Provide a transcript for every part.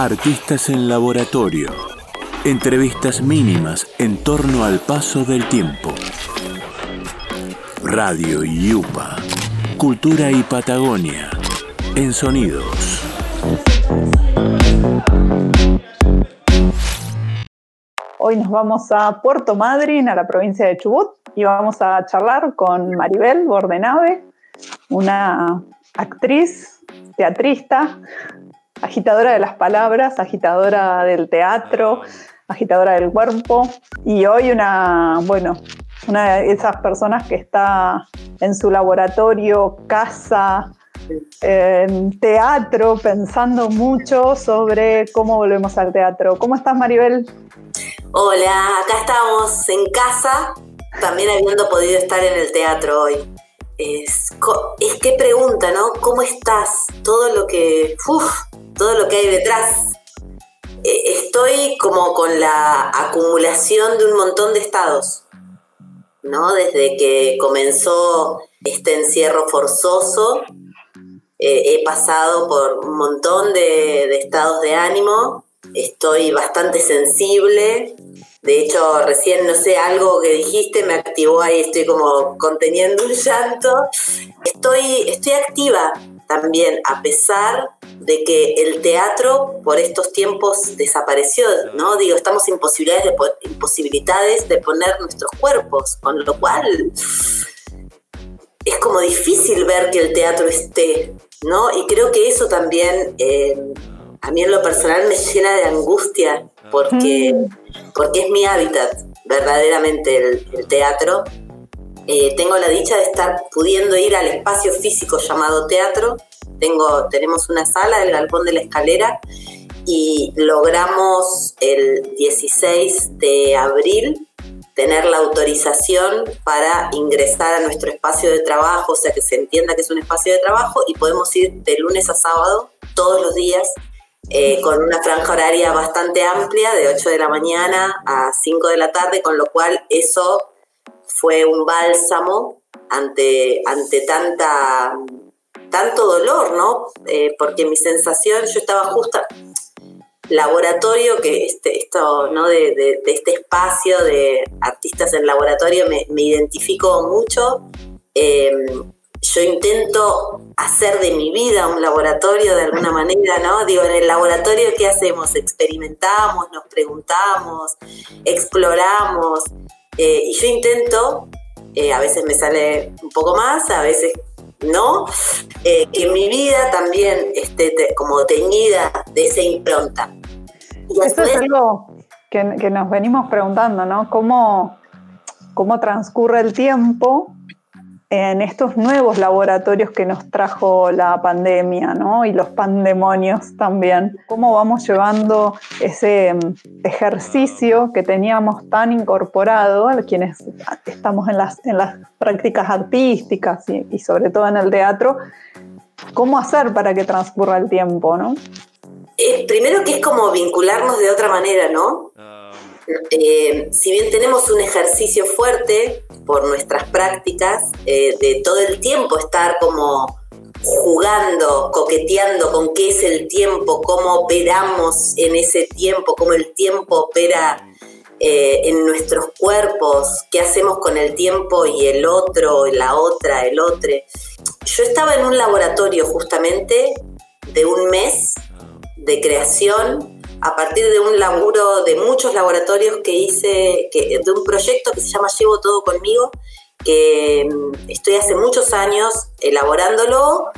Artistas en Laboratorio. Entrevistas mínimas en torno al paso del tiempo. Radio Yupa. Cultura y Patagonia. En sonidos. Hoy nos vamos a Puerto Madryn, a la provincia de Chubut, y vamos a charlar con Maribel Bordenave, una actriz, teatrista, agitadora de las palabras, agitadora del teatro, agitadora del cuerpo y hoy una, bueno, una de esas personas que está en su laboratorio, casa, en teatro, pensando mucho sobre cómo volvemos al teatro. ¿Cómo estás, Maribel? Hola, acá estamos en casa, también habiendo podido estar en el teatro hoy. Es, es que pregunta, ¿no? ¿Cómo estás? Todo lo que... Todo lo que hay detrás. Eh, estoy como con la acumulación de un montón de estados, ¿no? Desde que comenzó este encierro forzoso, eh, he pasado por un montón de, estados de ánimo, estoy bastante sensible, de hecho, recién, no sé, algo que dijiste me activó ahí, estoy como conteniendo un llanto. Estoy, estoy activa, también, a pesar de que el teatro por estos tiempos desapareció, ¿no? Digo, estamos imposibilidades de, imposibilidades de poner nuestros cuerpos, con lo cual es como difícil ver que el teatro esté, ¿no? Y creo que eso también eh, a mí en lo personal me llena de angustia, porque, porque es mi hábitat, verdaderamente, el, teatro. Eh, tengo la dicha de estar pudiendo ir al espacio físico llamado teatro. Tengo, tenemos una sala del Galpón de la Escalera y logramos el 16 de abril tener la autorización para ingresar a nuestro espacio de trabajo, o sea que se entienda que es un espacio de trabajo y podemos ir de lunes a sábado todos los días eh, con una franja horaria bastante amplia de 8 de la mañana a 5 de la tarde, con lo cual eso fue un bálsamo ante, ante tanta, tanto dolor, ¿no? Eh, porque mi sensación, yo estaba justa, laboratorio, que este, esto, ¿no? De, este espacio de artistas en laboratorio me, me identifico mucho. Eh, yo intento hacer de mi vida un laboratorio de alguna manera, ¿no? Digo, en el laboratorio, ¿qué hacemos? Experimentamos, nos preguntamos, exploramos, eh, y yo intento, eh, a veces me sale un poco más, a veces no, eh, que mi vida también esté como teñida de esa impronta. Eso es algo que, nos venimos preguntando, ¿no? ¿Cómo, cómo transcurre el tiempo en estos nuevos laboratorios que nos trajo la pandemia, ¿no? Y los pandemonios también. ¿Cómo vamos llevando ese mm, ejercicio que teníamos tan incorporado a quienes estamos en las, en las prácticas artísticas y, sobre todo en el teatro? ¿Cómo hacer para que transcurra el tiempo, no? Eh, primero que es como vincularnos de otra manera, ¿no? Eh, si bien tenemos un ejercicio fuerte por nuestras prácticas, eh, de todo el tiempo estar como jugando, coqueteando con qué es el tiempo, cómo operamos en ese tiempo, cómo el tiempo opera eh, en nuestros cuerpos, qué hacemos con el tiempo y el otro, la otra, el otro. Yo estaba en un laboratorio justamente de un mes de creación a partir de un laburo de muchos laboratorios que hice, de un proyecto que se llama Llevo Todo Conmigo, que mm, estoy hace muchos años elaborándolo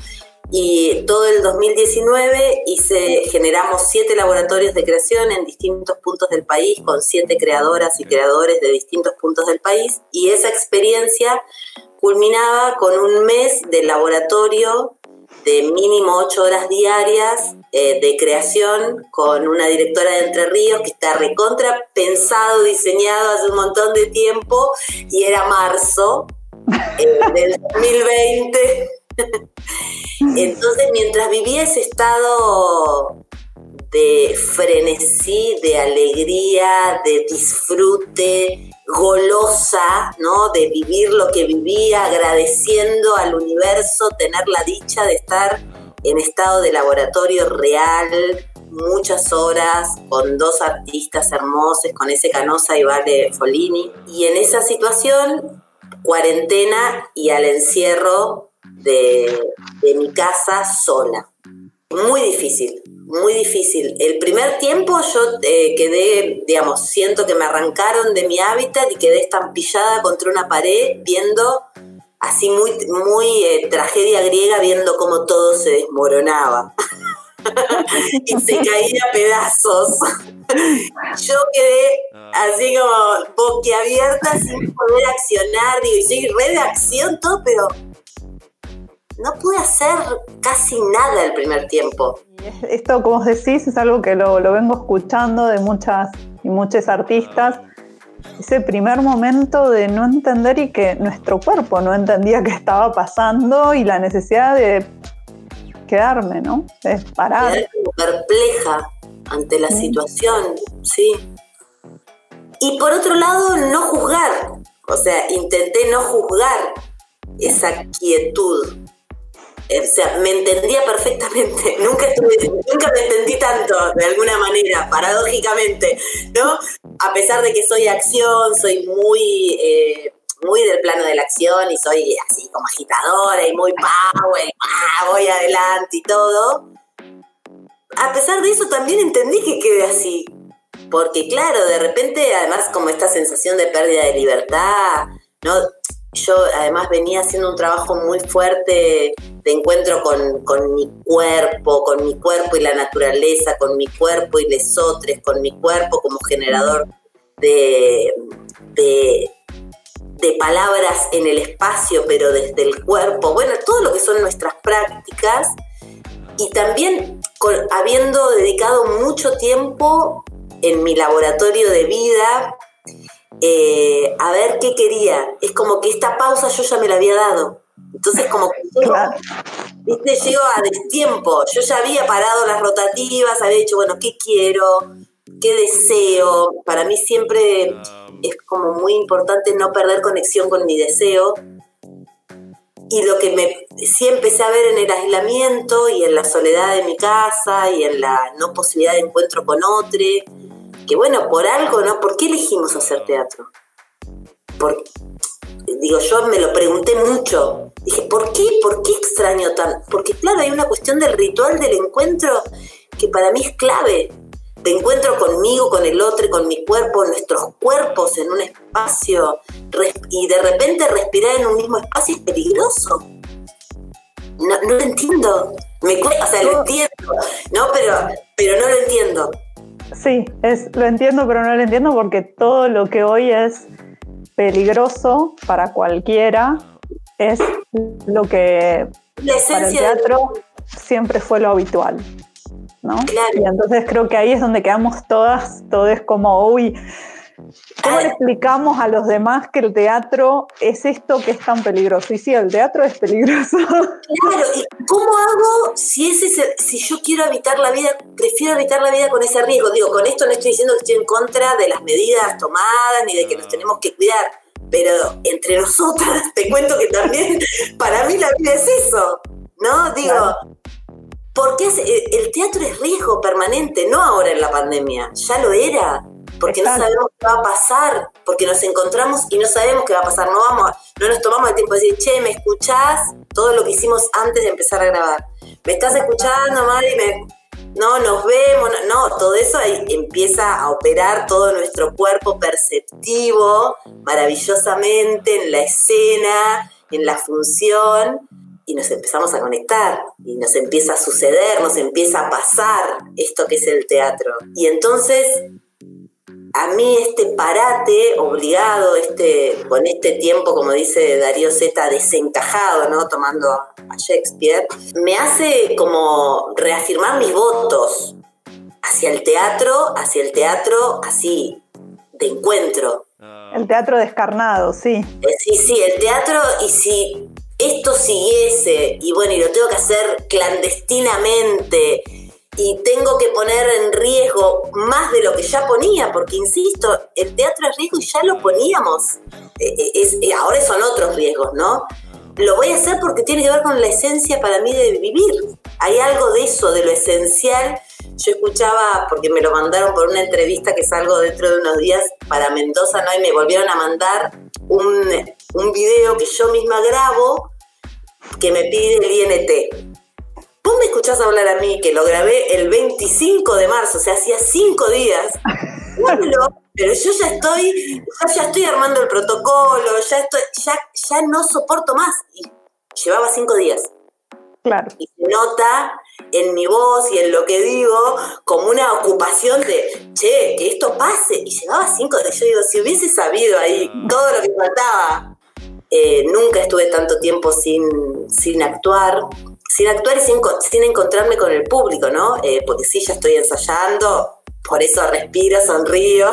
y todo el 2019 hice, generamos siete laboratorios de creación en distintos puntos del país con siete creadoras y creadores de distintos puntos del país y esa experiencia culminaba con un mes de laboratorio de mínimo ocho horas diarias eh, de creación con una directora de Entre Ríos que está recontra pensado, diseñado hace un montón de tiempo y era marzo eh, del 2020. Entonces, mientras vivía ese estado de frenesí, de alegría, de disfrute, golosa, ¿no? De vivir lo que vivía, agradeciendo al universo tener la dicha de estar en estado de laboratorio real, muchas horas con dos artistas hermosos, con ese Canosa y Vale Folini. Y en esa situación, cuarentena y al encierro de, mi casa sola. Muy difícil, muy difícil. El primer tiempo yo eh, quedé, digamos, siento que me arrancaron de mi hábitat y quedé estampillada contra una pared viendo así muy, muy eh, tragedia griega, viendo cómo todo se desmoronaba. y se caía a pedazos. Yo quedé así como boquiabierta sin poder accionar, digo, y sí, re de acción, todo, pero no pude hacer casi nada el primer tiempo. Esto, como os decís, es algo que lo, lo vengo escuchando de muchas y muchos artistas ese primer momento de no entender y que nuestro cuerpo no entendía qué estaba pasando y la necesidad de quedarme, ¿no? De parar. perpleja ante la situación, sí. Y por otro lado, no juzgar. O sea, intenté no juzgar esa quietud. O sea, me entendía perfectamente. Nunca, nunca me entendí tanto, de alguna manera, paradójicamente, ¿no? A pesar de que soy acción, soy muy, eh, muy del plano de la acción y soy así como agitadora y muy power, y, voy adelante y todo. A pesar de eso, también entendí que quedé así. Porque claro, de repente, además, como esta sensación de pérdida de libertad, ¿no? Yo además venía haciendo un trabajo muy fuerte de encuentro con, mi cuerpo, con mi cuerpo y la naturaleza, con mi cuerpo y lesotres, con mi cuerpo como generador de, de, palabras en el espacio, pero desde el cuerpo, bueno, todo lo que son nuestras prácticas. Y también habiendo dedicado mucho tiempo en mi laboratorio de vida eh, a ver qué quería. Es como que esta pausa yo ya me la había dado. Entonces como que llego, ¿viste? llego a destiempo. Yo ya había parado las rotativas, había dicho, bueno, ¿qué quiero? ¿Qué deseo? Para mí siempre es como muy importante no perder conexión con mi deseo. Y lo que me sí empecé a ver en el aislamiento y en la soledad de mi casa y en la no posibilidad de encuentro con otro, que bueno, por algo, ¿no? ¿Por qué elegimos hacer teatro? digo, yo me lo pregunté mucho. Dije, ¿por qué? ¿Por qué extraño tan? Porque claro, hay una cuestión del ritual del encuentro que para mí es clave. De encuentro conmigo, con el otro, con mi cuerpo, nuestros cuerpos en un espacio y de repente respirar en un mismo espacio es peligroso. No, no lo entiendo. Me o sea, lo entiendo, ¿no? Pero, pero no lo entiendo. Sí, es, lo entiendo, pero no lo entiendo porque todo lo que hoy es peligroso para cualquiera es lo que para el teatro siempre fue lo habitual. ¿no? Y entonces creo que ahí es donde quedamos todas, todo es como, uy, ¿Cómo le explicamos a los demás que el teatro es esto que es tan peligroso? Y sí, el teatro es peligroso. Claro, ¿y cómo hago si, ese, si yo quiero evitar la vida, prefiero evitar la vida con ese riesgo? Digo, con esto no estoy diciendo que estoy en contra de las medidas tomadas ni de que nos tenemos que cuidar, pero entre nosotras te cuento que también para mí la vida es eso, ¿no? Digo, porque el teatro es riesgo permanente, no ahora en la pandemia, ya lo era porque no sabemos qué va a pasar, porque nos encontramos y no sabemos qué va a pasar. No, vamos, no nos tomamos el tiempo de decir, che, ¿me escuchás? Todo lo que hicimos antes de empezar a grabar. ¿Me estás escuchando, Mari? ¿Me... No, nos vemos, no, todo eso ahí empieza a operar todo nuestro cuerpo perceptivo maravillosamente en la escena, en la función, y nos empezamos a conectar, y nos empieza a suceder, nos empieza a pasar esto que es el teatro. Y entonces a mí este parate obligado, este, con este tiempo, como dice Darío Z, desencajado, ¿no? Tomando a Shakespeare, me hace como reafirmar mis votos hacia el teatro, hacia el teatro así, de encuentro. El teatro descarnado, sí. Eh, sí, sí, el teatro, y si esto siguiese, y bueno, y lo tengo que hacer clandestinamente, y tengo que poner en riesgo más de lo que ya ponía, porque insisto, el teatro es riesgo y ya lo poníamos. E, e, es, e, ahora son otros riesgos, ¿no? Lo voy a hacer porque tiene que ver con la esencia para mí de vivir. Hay algo de eso, de lo esencial. yo escuchaba, porque me lo mandaron por una entrevista que salgo dentro de unos días para Mendoza, ¿no? Y me volvieron a mandar un, un video que yo misma grabo que me pide el INT. Vos me escuchás hablar a mí, que lo grabé el 25 de marzo, o sea, hacía cinco días. pero yo ya estoy, ya, estoy armando el protocolo, ya estoy, ya, ya no soporto más. Y llevaba cinco días. Claro. Y se nota en mi voz y en lo que digo como una ocupación de, che, que esto pase. Y llevaba cinco días. Yo digo, si hubiese sabido ahí todo lo que faltaba, eh, nunca estuve tanto tiempo sin, sin actuar sin actuar y sin, encontrarme con el público, ¿no? Eh, porque sí, ya estoy ensayando, por eso respiro, sonrío,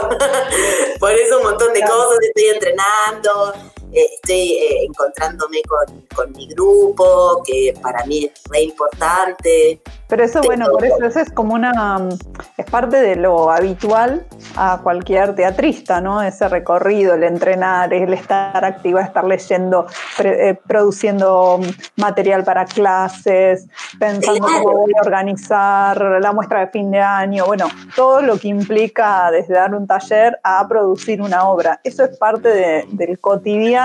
por eso un montón de cosas, estoy entrenando, eh, estoy eh, encontrándome con, con, mi grupo, que para mí es re importante. Pero eso, bueno, por eso, eso es como una, es parte de lo habitual a cualquier teatrista, ¿no? Ese recorrido, el entrenar, el estar activo, estar leyendo, eh, produciendo material para clases, pensando cómo voy a organizar la muestra de fin de año, bueno, todo lo que implica desde dar un taller a producir una obra. Eso es parte del cotidiano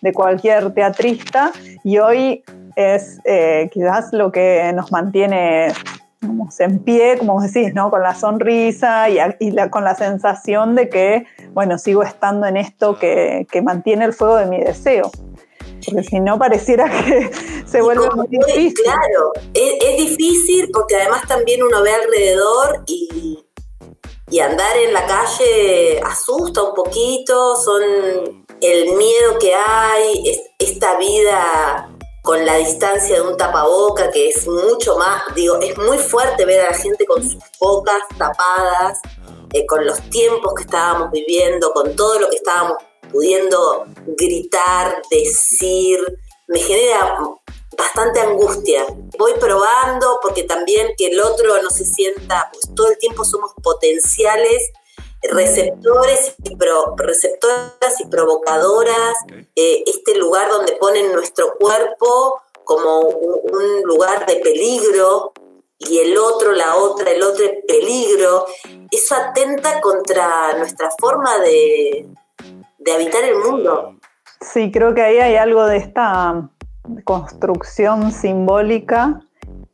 de cualquier teatrista y hoy es eh, quizás lo que nos mantiene en pie, como decís, ¿no? Con la sonrisa y, con la sensación de que, bueno, sigo estando en esto que, mantiene el fuego de mi deseo. Porque si no, pareciera que se vuelve muy difícil. Claro, es, difícil porque además también uno ve alrededor y, y andar en la calle asusta un poquito, son el miedo que hay, esta vida con la distancia de un tapaboca, que es mucho más, digo, es muy fuerte ver a la gente con sus bocas tapadas, eh, con los tiempos que estábamos viviendo, con todo lo que estábamos pudiendo gritar, decir, me genera bastante angustia. Voy probando porque también que el otro no se sienta, pues todo el tiempo somos potenciales receptores y receptoras y provocadoras, eh, este lugar donde ponen nuestro cuerpo como un, lugar de peligro y el otro, la otra, el otro peligro, eso atenta contra nuestra forma de, de habitar el mundo. Sí, creo que ahí hay algo de esta construcción simbólica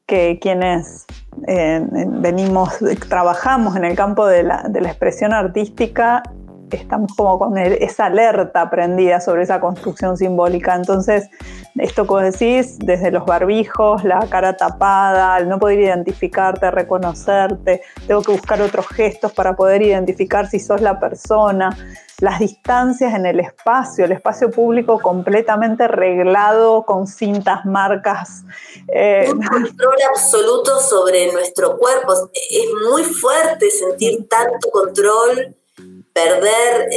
que quienes venimos, trabajamos en el campo de la, de la expresión artística, estamos como con esa alerta aprendida sobre esa construcción simbólica. Entonces, esto que decís, desde los barbijos, la cara tapada, el no poder identificarte, reconocerte, tengo que buscar otros gestos para poder identificar si sos la persona, las distancias en el espacio, el espacio público completamente reglado con cintas, marcas. Eh, Un control absoluto sobre nuestro cuerpo. Es muy fuerte sentir tanto control perder,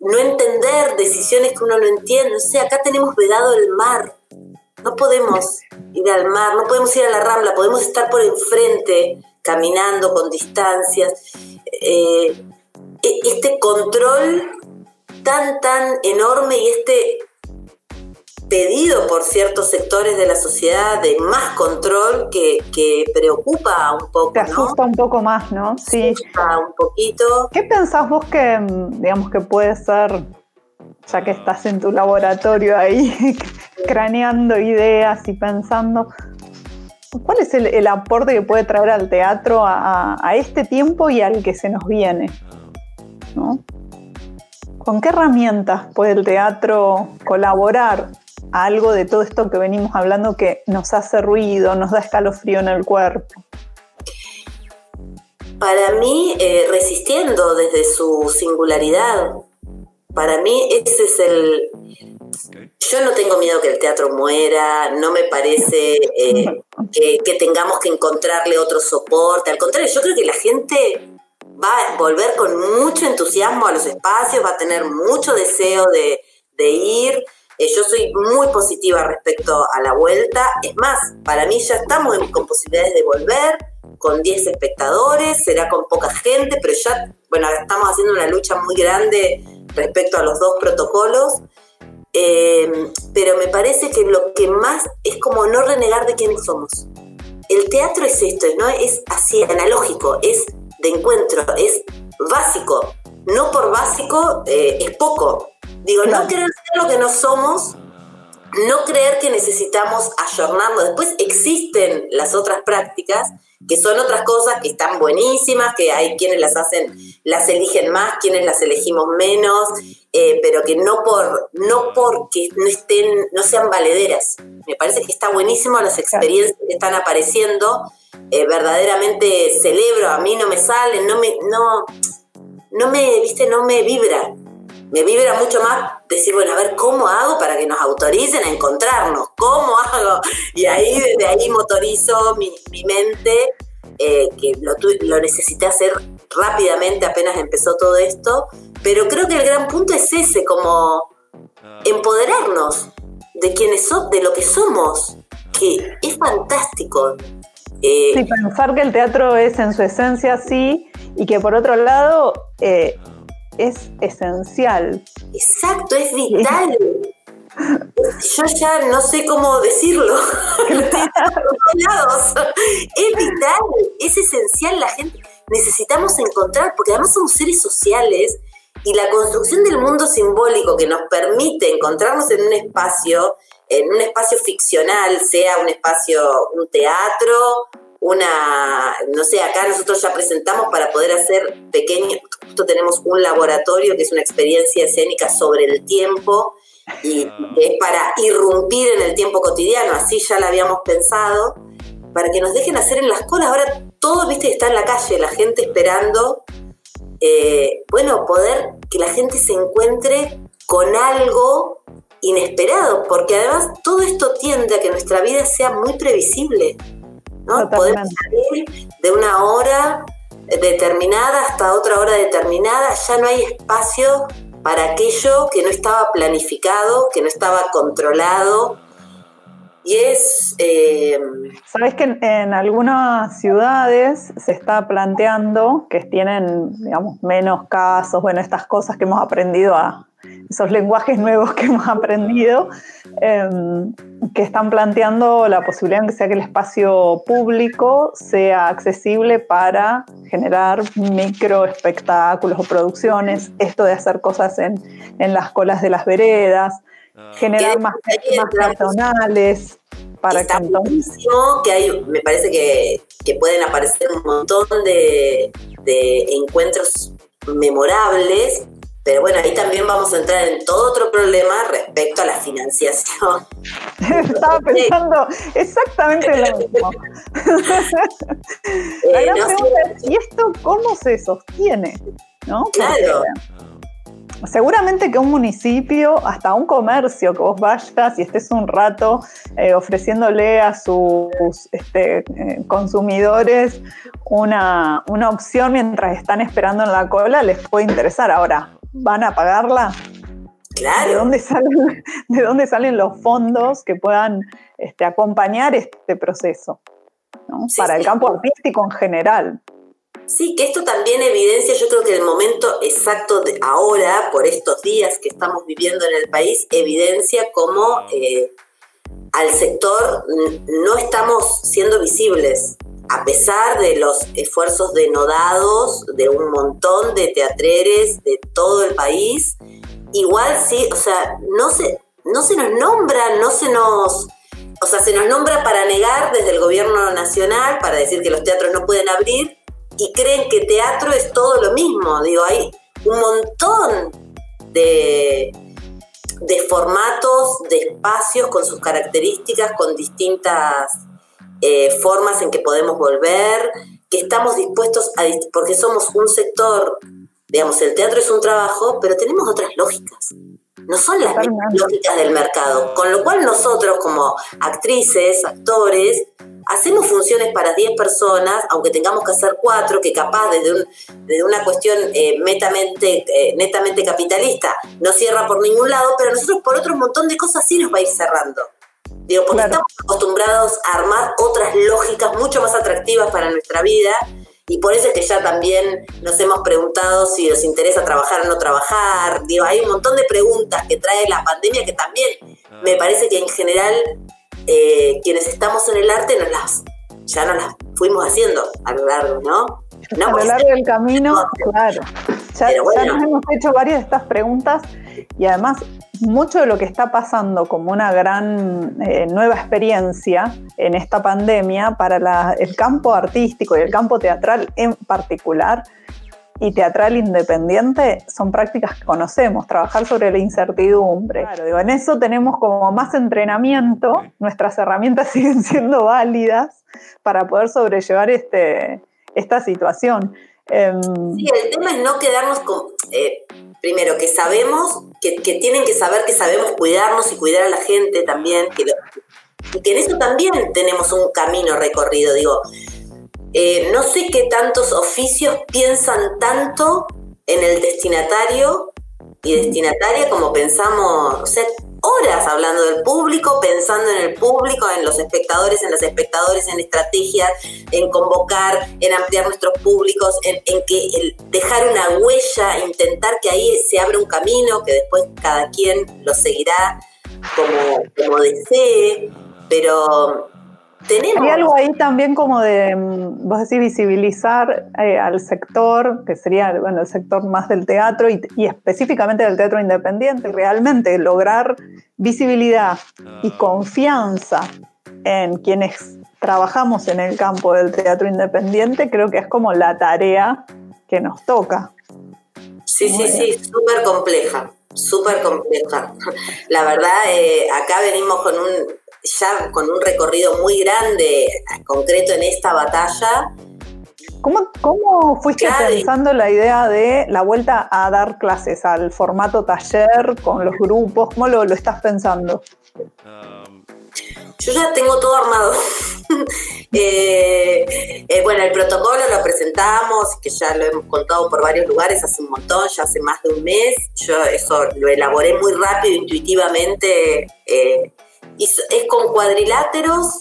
no entender decisiones que uno no entiende. O sea, acá tenemos vedado el mar. No podemos ir al mar, no podemos ir a la rambla, podemos estar por enfrente, caminando con distancias. Eh, este control tan, tan enorme y este pedido por ciertos sectores de la sociedad de más control que, preocupa un poco. Te asusta un poco más, ¿no? Sí. Asusta un poquito. ¿Qué pensás vos que, digamos, que puede ser, ya que estás en tu laboratorio ahí, craneando ideas y pensando, ¿cuál es el, aporte que puede traer al teatro a, a, este tiempo y al que se nos viene? ¿No? ¿Con qué herramientas puede el teatro colaborar algo de todo esto que venimos hablando que nos hace ruido, nos da escalofrío en el cuerpo? Para mí, eh, resistiendo desde su singularidad. Para mí, ese es el... Yo no tengo miedo que el teatro muera, no me parece eh, que, que tengamos que encontrarle otro soporte. Al contrario, yo creo que la gente va a volver con mucho entusiasmo a los espacios, va a tener mucho deseo de, de ir. Eh, yo soy muy positiva respecto a la vuelta. Es más, para mí ya estamos con posibilidades de volver con 10 espectadores, será con poca gente, pero ya, bueno, estamos haciendo una lucha muy grande respecto a los dos protocolos. Eh, pero me parece que lo que más es como no renegar de quiénes somos. el teatro es esto, no es así analógico, es de encuentro, es básico. No por básico eh, es poco. Digo, no querer ser lo que no somos, no creer que necesitamos ayornarnos. Después existen las otras prácticas, que son otras cosas que están buenísimas, que hay quienes las hacen, las eligen más, quienes las elegimos menos, eh, pero que no por, no porque no estén, no sean valederas. Me parece que está buenísimo las experiencias que están apareciendo. Eh, verdaderamente celebro, a mí no me salen, no me, no, no me, viste, no me vibra me vibra mucho más decir, bueno, a ver, ¿cómo hago para que nos autoricen a encontrarnos? ¿Cómo hago? Y ahí, desde ahí motorizo mi, mente, eh, que lo, lo necesité hacer rápidamente apenas empezó todo esto, pero creo que el gran punto es ese, como empoderarnos de quienes somos, de lo que somos, que es fantástico. Eh, sí, pensar que el teatro es en su esencia así y que por otro lado eh, es esencial. Exacto, es vital. Yo ya no sé cómo decirlo. es vital, es esencial la gente. Necesitamos encontrar, porque además somos seres sociales y la construcción del mundo simbólico que nos permite encontrarnos en un espacio, en un espacio ficcional, sea un espacio, un teatro, una, no sé, acá nosotros ya presentamos para poder hacer pequeños, justo tenemos un laboratorio que es una experiencia escénica sobre el tiempo y es para irrumpir en el tiempo cotidiano, así ya lo habíamos pensado, para que nos dejen hacer en las colas. Ahora todo, viste, está en la calle, la gente esperando, eh, bueno, poder que la gente se encuentre con algo inesperado, porque además todo esto tiende a que nuestra vida sea muy previsible. ¿No? Podemos salir de una hora determinada hasta otra hora determinada, ya no hay espacio para aquello que no estaba planificado, que no estaba controlado. Y es... Eh, Sabes que en, algunas ciudades se está planteando que tienen, digamos, menos casos, bueno, estas cosas que hemos aprendido a, esos lenguajes nuevos que hemos aprendido, em, que están planteando la posibilidad de que sea que el espacio público sea accesible para generar micro espectáculos o producciones, esto de hacer cosas en, las colas de las veredas, ah. generar más, más personales. Para Está que hay, me parece que, pueden aparecer un montón de, de encuentros memorables pero bueno, ahí también vamos a entrar en todo otro problema respecto a la financiación. Estaba pensando exactamente lo mismo. la gran eh, pregunta es, ¿y esto cómo se sostiene? ¿No? Claro. seguramente que un municipio, hasta un comercio que vos vayas y estés un rato eh, ofreciéndole a sus este, eh, consumidores una, una opción mientras están esperando en la cola, les puede interesar. Ahora, van a pagarla. Claro. ¿De dónde salen, de dónde salen los fondos que puedan este, acompañar este proceso? Para el campo artístico en general. Sí, que esto también evidencia, yo creo que el momento exacto de ahora, por estos días que estamos viviendo en el país, evidencia cómo eh, al sector no estamos siendo visibles a pesar de los esfuerzos denodados de un montón de teatreres de todo el país, igual sí, o sea, no se, no se nos nombra, no se nos... O sea, se nos nombra para negar desde el gobierno nacional, para decir que los teatros no pueden abrir, y creen que teatro es todo lo mismo. Digo, hay un montón de, de formatos, de espacios con sus características, con distintas eh, formas en que podemos volver, que estamos dispuestos a, porque somos un sector, digamos, el teatro es un trabajo, pero tenemos otras lógicas. No son las lógicas del mercado. Con lo cual nosotros como actrices, actores, hacemos funciones para 10 personas, aunque tengamos que hacer 4, que capaz desde, desde una cuestión eh, eh, netamente capitalista no cierra por ningún lado, pero nosotros por otro montón de cosas sí nos va a ir cerrando. Digo, porque estamos acostumbrados a armar otras lógicas mucho más atractivas para nuestra vida y por eso es que ya también nos hemos preguntado si nos interesa trabajar o no trabajar. Digo, hay un montón de preguntas que trae la pandemia que también me parece que en general eh, quienes estamos en el arte nos las ya no las fuimos haciendo a lo largo, ¿no? no a lo largo del camino, claro. Ya, nos hemos hecho varias de estas preguntas y además mucho de lo que está pasando como una gran eh, nueva experiencia en esta pandemia para el campo artístico y el campo teatral en particular y teatral independiente son prácticas que conocemos, trabajar sobre la incertidumbre. Claro, digo, en eso tenemos como más entrenamiento, nuestras herramientas siguen siendo válidas para poder sobrellevar este, esta situación. Em, sí, el tema es no quedarnos con, eh, primero, que sabemos, que, tienen que saber que sabemos cuidarnos y cuidar a la gente también, que, y que en eso también tenemos un camino recorrido, digo, eh, no sé qué tantos oficios piensan tanto en el destinatario y destinataria como pensamos, horas hablando del público, pensando en el público, en los espectadores, en los espectadores, en estrategias, en convocar, en ampliar nuestros públicos, en, que dejar una huella, intentar que ahí se abra un camino, que después cada quien lo seguirá como desee, pero hay algo ahí también como de, mm, vos decís, visibilizar eh, al sector, que sería bueno, el sector más del teatro y, específicamente del teatro independiente, realmente lograr visibilidad y confianza en quienes trabajamos en el campo del teatro independiente, creo que es como la tarea que nos toca. Sí, sí, sí, súper compleja, súper compleja. La verdad, eh, acá venimos con un, ya con un recorrido muy grande, concreto en esta batalla. ¿Cómo, cómo fuiste pensando la idea de la vuelta a dar clases, al formato taller, con los grupos? ¿Cómo lo, estás pensando? Yo ya tengo todo armado. Eh, eh, bueno, el protocolo lo presentamos, que ya lo hemos contado por varios lugares hace un montón, ya hace más de un mes. Yo eso lo elaboré muy rápido, intuitivamente. Eh, es con cuadriláteros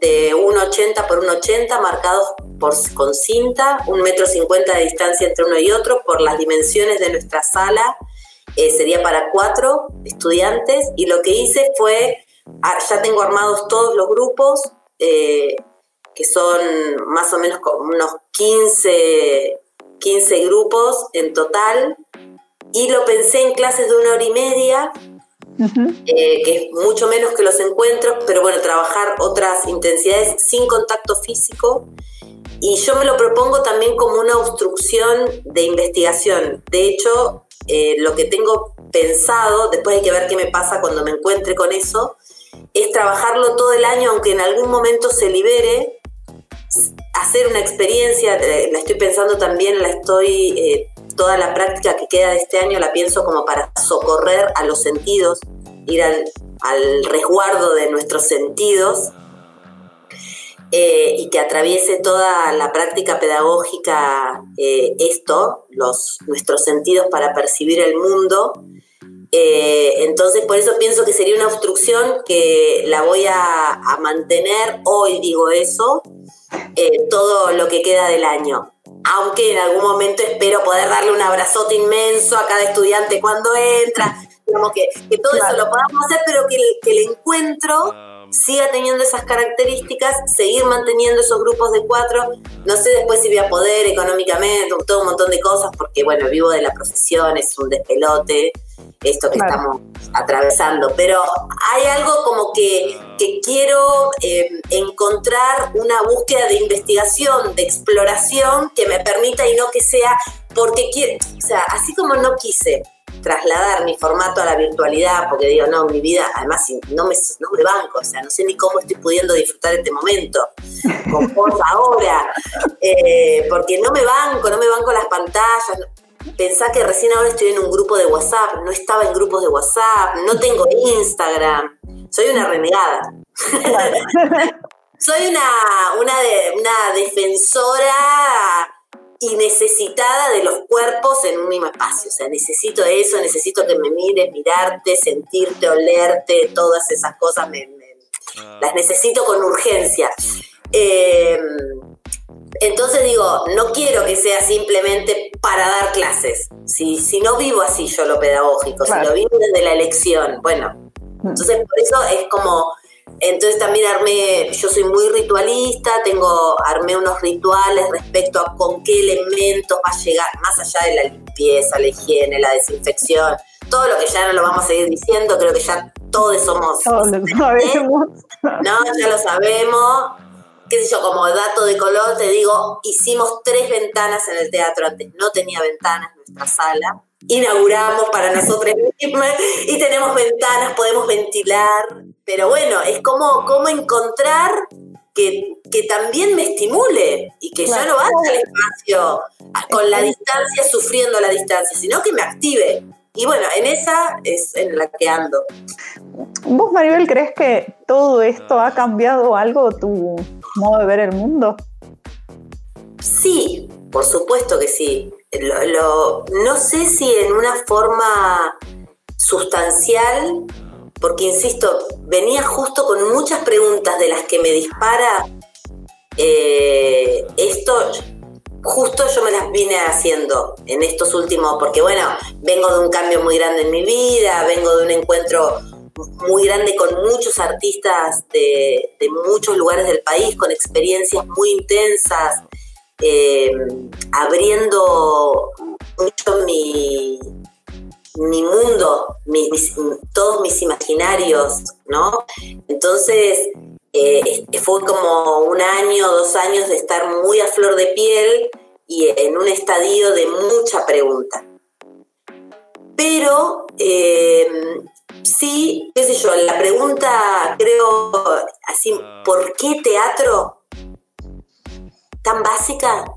de 1,80 por 1,80 marcados por, con cinta, un metro cincuenta de distancia entre uno y otro por las dimensiones de nuestra sala. Eh, sería para cuatro estudiantes y lo que hice fue, ah, ya tengo armados todos los grupos, eh, que son más o menos unos 15, 15 grupos en total, y lo pensé en clases de una hora y media, eh, que es mucho menos que los encuentros, pero bueno, trabajar otras intensidades sin contacto físico. Y yo me lo propongo también como una obstrucción de investigación. De hecho, eh, lo que tengo pensado, después hay que ver qué me pasa cuando me encuentre con eso, es trabajarlo todo el año, aunque en algún momento se libere, hacer una experiencia, eh, la estoy pensando también, la estoy toda la práctica que queda de este año la pienso como para socorrer a los sentidos, ir al, resguardo de nuestros sentidos eh, y que atraviese toda la práctica pedagógica eh, esto, los, nuestros sentidos para percibir el mundo. Eh, entonces, por eso pienso que sería una obstrucción que la voy a, a mantener, hoy digo eso, todo lo que queda del año aunque en algún momento espero poder darle un abrazote inmenso a cada estudiante cuando entra, digamos que, todo eso lo podamos hacer, pero que el, encuentro siga teniendo esas características, seguir manteniendo esos grupos de cuatro, no sé después si voy a poder económicamente, todo un montón de cosas, porque bueno, vivo de la profesión, es un despelote, esto que estamos atravesando, pero hay algo como que, quiero eh, encontrar una búsqueda de investigación, de exploración que me permita y no que sea porque quiero, o sea, así como no quise trasladar mi formato a la virtualidad, porque digo, no, mi vida, además no me, no me banco, o sea, no sé ni cómo estoy pudiendo disfrutar este momento con vos ahora, eh, porque no me banco, no me banco las pantallas, Pensá que recién ahora estoy en un grupo de WhatsApp, no estaba en grupos de WhatsApp, no tengo Instagram, soy una renegada. soy una, una, una defensora y necesitada de los cuerpos en un mismo espacio. O sea, necesito eso, necesito que me mires, mirarte, sentirte, olerte, todas esas cosas ah. las necesito con urgencia. Eh, entonces digo, no quiero que sea simplemente para dar clases. Si, si no vivo así yo lo pedagógico, si lo vivo desde la elección, bueno. Mm. Entonces por eso es como Entonces también armé, yo soy muy ritualista, tengo, armé unos rituales respecto a con qué elementos va a llegar, más allá de la limpieza, la higiene, la desinfección, todo lo que ya no lo vamos a seguir diciendo, creo que ya todos somos... Todos lo sabemos. No, ya lo sabemos. Qué sé yo, como dato de color, te digo, hicimos tres ventanas en el teatro antes, no tenía ventanas nuestra sala. Inauguramos para nosotros mismos y tenemos ventanas, podemos ventilar, pero bueno, es como, como encontrar que, que, también me estimule y que ya no vaya al espacio con la distancia, sufriendo la distancia, sino que me active. Y bueno, en esa es en la que ando. ¿Vos, Maribel, crees que todo esto ha cambiado algo tu modo de ver el mundo? Sí, por supuesto que sí. no sé si en una forma sustancial, porque insisto, venía justo con muchas preguntas de las que me dispara eh, esto justo yo me las vine haciendo en estos últimos, porque bueno, vengo de un cambio muy grande en mi vida, vengo de un encuentro muy grande con muchos artistas de, muchos lugares del país, con experiencias muy intensas, eh, abriendo mucho mi, mi mundo, todos mis imaginarios, ¿no? Entonces, eh, fue como un año, dos años de estar muy a flor de piel y en un estadio de mucha pregunta. Pero eh, sí, qué sé yo, la pregunta creo así, ¿por qué teatro? Tan básica.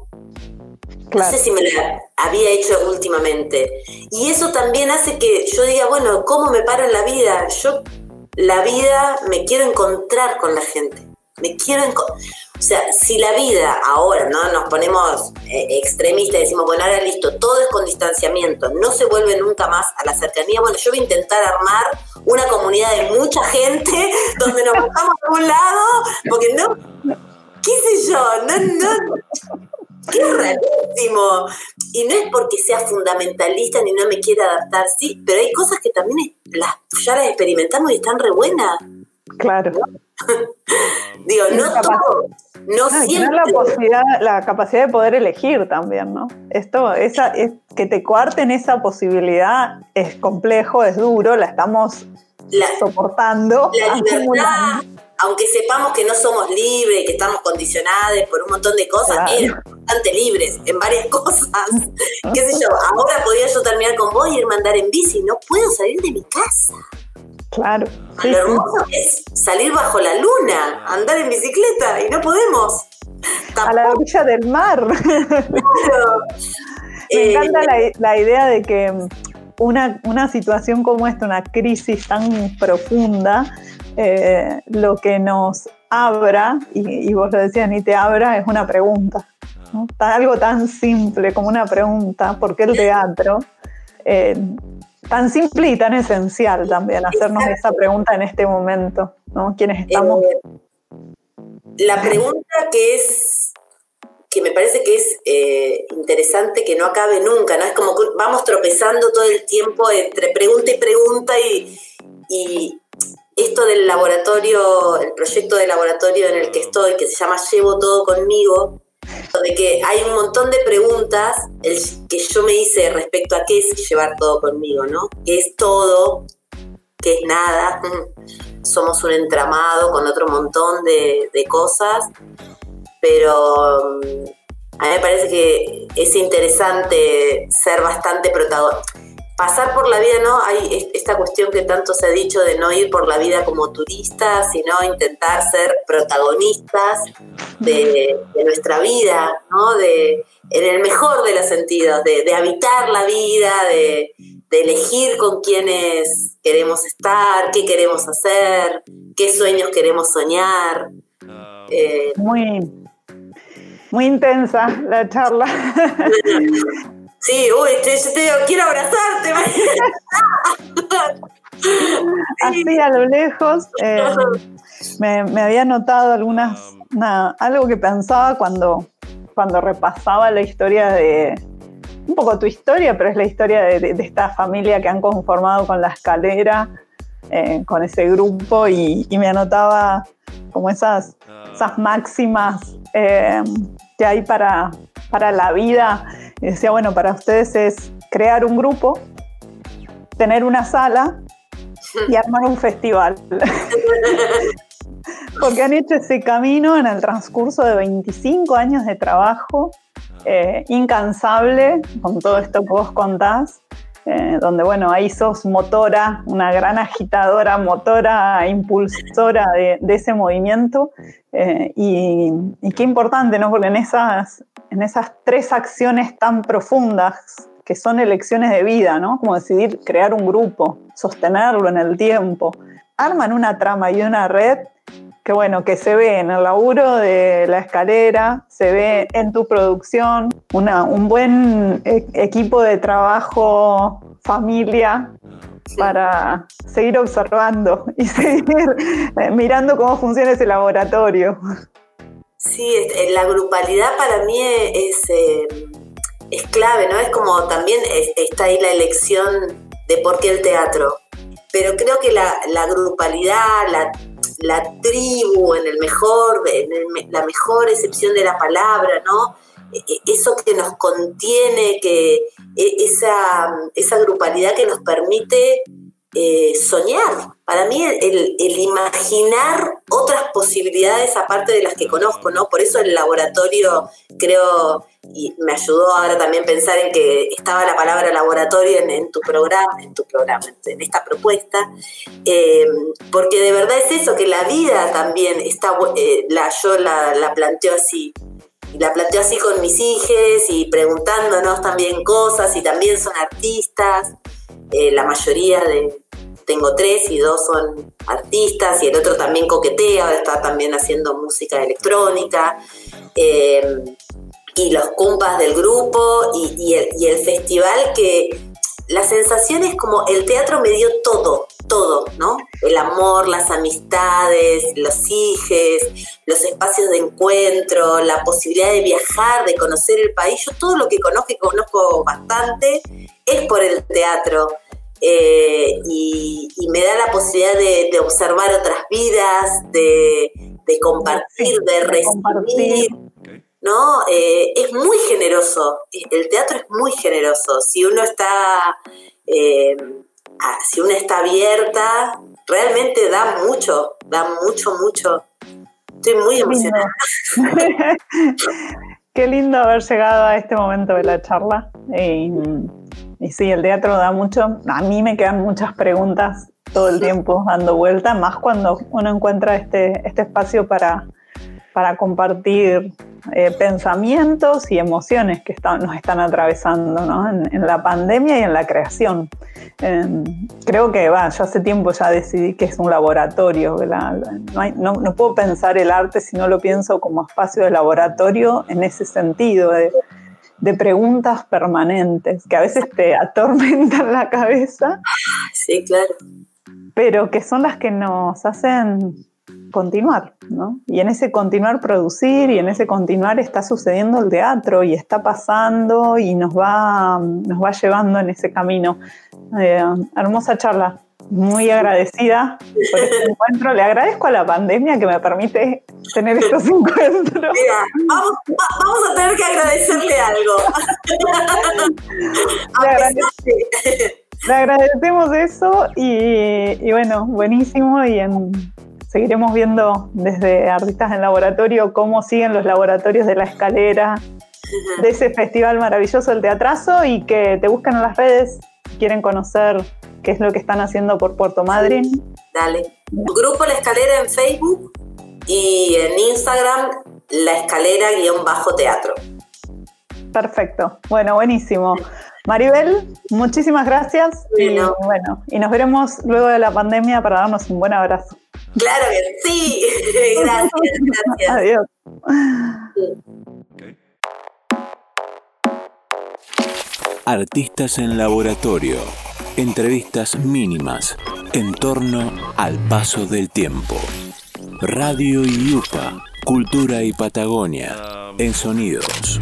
No sé si me la había hecho últimamente. Y eso también hace que yo diga, bueno, ¿cómo me paro en la vida? Yo la vida me quiero encontrar con la gente. Me quiero O sea, si la vida ahora, ¿no? Nos ponemos eh, extremistas y decimos, bueno, ahora listo, todo es con distanciamiento, no se vuelve nunca más a la cercanía. Bueno, yo voy a intentar armar una comunidad de mucha gente donde nos buscamos a un lado, porque no, qué sé yo, no, no, qué rarísimo. Y no es porque sea fundamentalista ni no me quiera adaptar, sí, pero hay cosas que también las, ya las experimentamos y están re buenas. Claro. Digo, no todo, no, siempre. la, posibilidad, la capacidad de poder elegir también, ¿no? Esto, esa, es, que te cuarten esa posibilidad es complejo, es duro, la estamos soportando. La libertad, aunque sepamos que no somos libres, que estamos condicionados por un montón de cosas, claro. bastante libres en varias cosas. ¿Qué sé yo? Ahora podría yo terminar con vos y irme a andar en bici. No puedo salir de mi casa. Claro. lo hermoso es salir bajo la luna, andar en bicicleta y no podemos. A la orilla del mar. Me encanta eh, la, idea de que una, una situación como esta, una crisis tan profunda, eh, lo que nos abra, y, vos lo decías, ni te abra, es una pregunta. Algo tan simple como una pregunta, ¿por qué el teatro? Eh, tan simple y tan esencial también, hacernos esa pregunta en este momento, ¿no? ¿Quiénes estamos? Eh, la pregunta que es, que me parece que es interesante que no acabe nunca, ¿no? Es como que vamos tropezando todo el tiempo entre pregunta y pregunta y esto del laboratorio, el proyecto de laboratorio en el que estoy, que se llama Llevo todo conmigo, de que hay un montón de preguntas que yo me hice respecto a qué es llevar todo conmigo, ¿no? ¿Qué es todo? ¿Qué es nada? Somos un entramado con otro montón de, de cosas, pero mm, a mí me parece que es interesante ser bastante protagonista pasar por la vida, ¿no? Hay esta cuestión que tanto se ha dicho de no ir por la vida como turistas, sino intentar ser protagonistas de, nuestra vida, ¿no? De, en el mejor de los sentidos, de, habitar la vida, de, elegir con quiénes queremos estar, qué queremos hacer, qué sueños queremos soñar. Eh, muy, muy intensa la charla. Sí, uy, te, te quiero abrazarte. Así a lo lejos, eh, me, había notado algunas, algo que pensaba cuando, cuando repasaba la historia de, un poco tu historia, pero es la historia de, esta familia que han conformado con la escalera, eh, con ese grupo y, me anotaba como esas, esas máximas eh, que hay para, para la vida. Y decía, bueno, para ustedes es crear un grupo, tener una sala y armar un festival. Porque han hecho ese camino en el transcurso de 25 años de trabajo, eh, incansable, con todo esto que vos contás, eh, donde, bueno, ahí sos motora, una gran agitadora, motora, impulsora de, ese movimiento. Eh, y, qué importante, ¿no? Porque en esas, en esas tres acciones tan profundas, que son elecciones de vida, ¿no? Como decidir crear un grupo, sostenerlo en el tiempo, arman una trama y una red que bueno, que se ve en el laburo de la escalera, se ve en tu producción, un buen e, equipo de trabajo, familia, para seguir observando y seguir eh, mirando cómo funciona ese laboratorio. Sí, la grupalidad para mí es, eh, es clave, ¿no? Es como también está ahí la elección de por qué el teatro. Pero creo que la, la grupalidad, la la tribu en el mejor, en la mejor excepción de la palabra, ¿no? E, e, eso que nos contiene, que e, esa, esa grupalidad que nos permite eh, soñar. Para mí el, imaginar otras posibilidades aparte de las que conozco, ¿no? Por eso el laboratorio creo, y me ayudó ahora también pensar en que estaba la palabra laboratorio en, tu programa, en tu programa, en esta propuesta, eh, porque de verdad es eso, que la vida también está, eh, la, yo la, la planteo así, la planteo así con mis hijos y preguntándonos también cosas y también son artistas, la mayoría de, tengo tres y dos son artistas y el otro también coquetea, está también haciendo música electrónica. Eh, y los compas del grupo y, el, festival que la sensación es como el teatro me dio todo, todo, ¿no? El amor, las amistades, los hijes, los espacios de encuentro, la posibilidad de viajar, de conocer el país. Yo todo lo que conozco conozco bastante es por el teatro. Eh, y, me da la posibilidad de, observar otras vidas, de, compartir, de recibir. ¿no? Eh, es muy generoso, el teatro es muy generoso. Si uno está, eh, si uno está abierta, realmente da mucho, da mucho, mucho. Estoy muy emocionada. Qué lindo haber llegado a este momento de la charla. Y sí, el teatro da mucho. A mí me quedan muchas preguntas todo el tiempo dando vuelta, más cuando uno encuentra este, este espacio para, para compartir eh, pensamientos y emociones que nos están atravesando ¿no? en, la pandemia y en la creación. Em, creo que va, yo hace tiempo ya decidí que es un laboratorio. no, no, puedo pensar el arte si no lo pienso como espacio de laboratorio en ese sentido. De preguntas permanentes que a veces te atormentan la cabeza. Sí, claro. Pero que son las que nos hacen continuar, ¿no? Y en ese continuar producir y en ese continuar está sucediendo el teatro y está pasando y nos va, nos va llevando en ese camino. Eh, hermosa charla muy agradecida por este encuentro. Le agradezco a la pandemia que me permite tener estos encuentros. Mira, vamos, a tener que agradecerle algo. le, agradecemos eso y, bueno, buenísimo y seguiremos viendo desde Artistas en Laboratorio cómo siguen los laboratorios de la escalera de ese festival maravilloso del teatrazo y que te busquen en las redes, quieren conocer qué es lo que están haciendo por Puerto Madryn. Dale. Grupo La Escalera en Facebook y en Instagram La Escalera guion bajo teatro. Perfecto. Bueno, buenísimo. Maribel, muchísimas gracias. Y bueno, y nos veremos luego de la pandemia para darnos un buen abrazo. Claro que sí. gracias, gracias. Adiós. Artistas en laboratorio. Entrevistas mínimas en torno al paso del tiempo. Radio y Cultura y Patagonia en sonidos.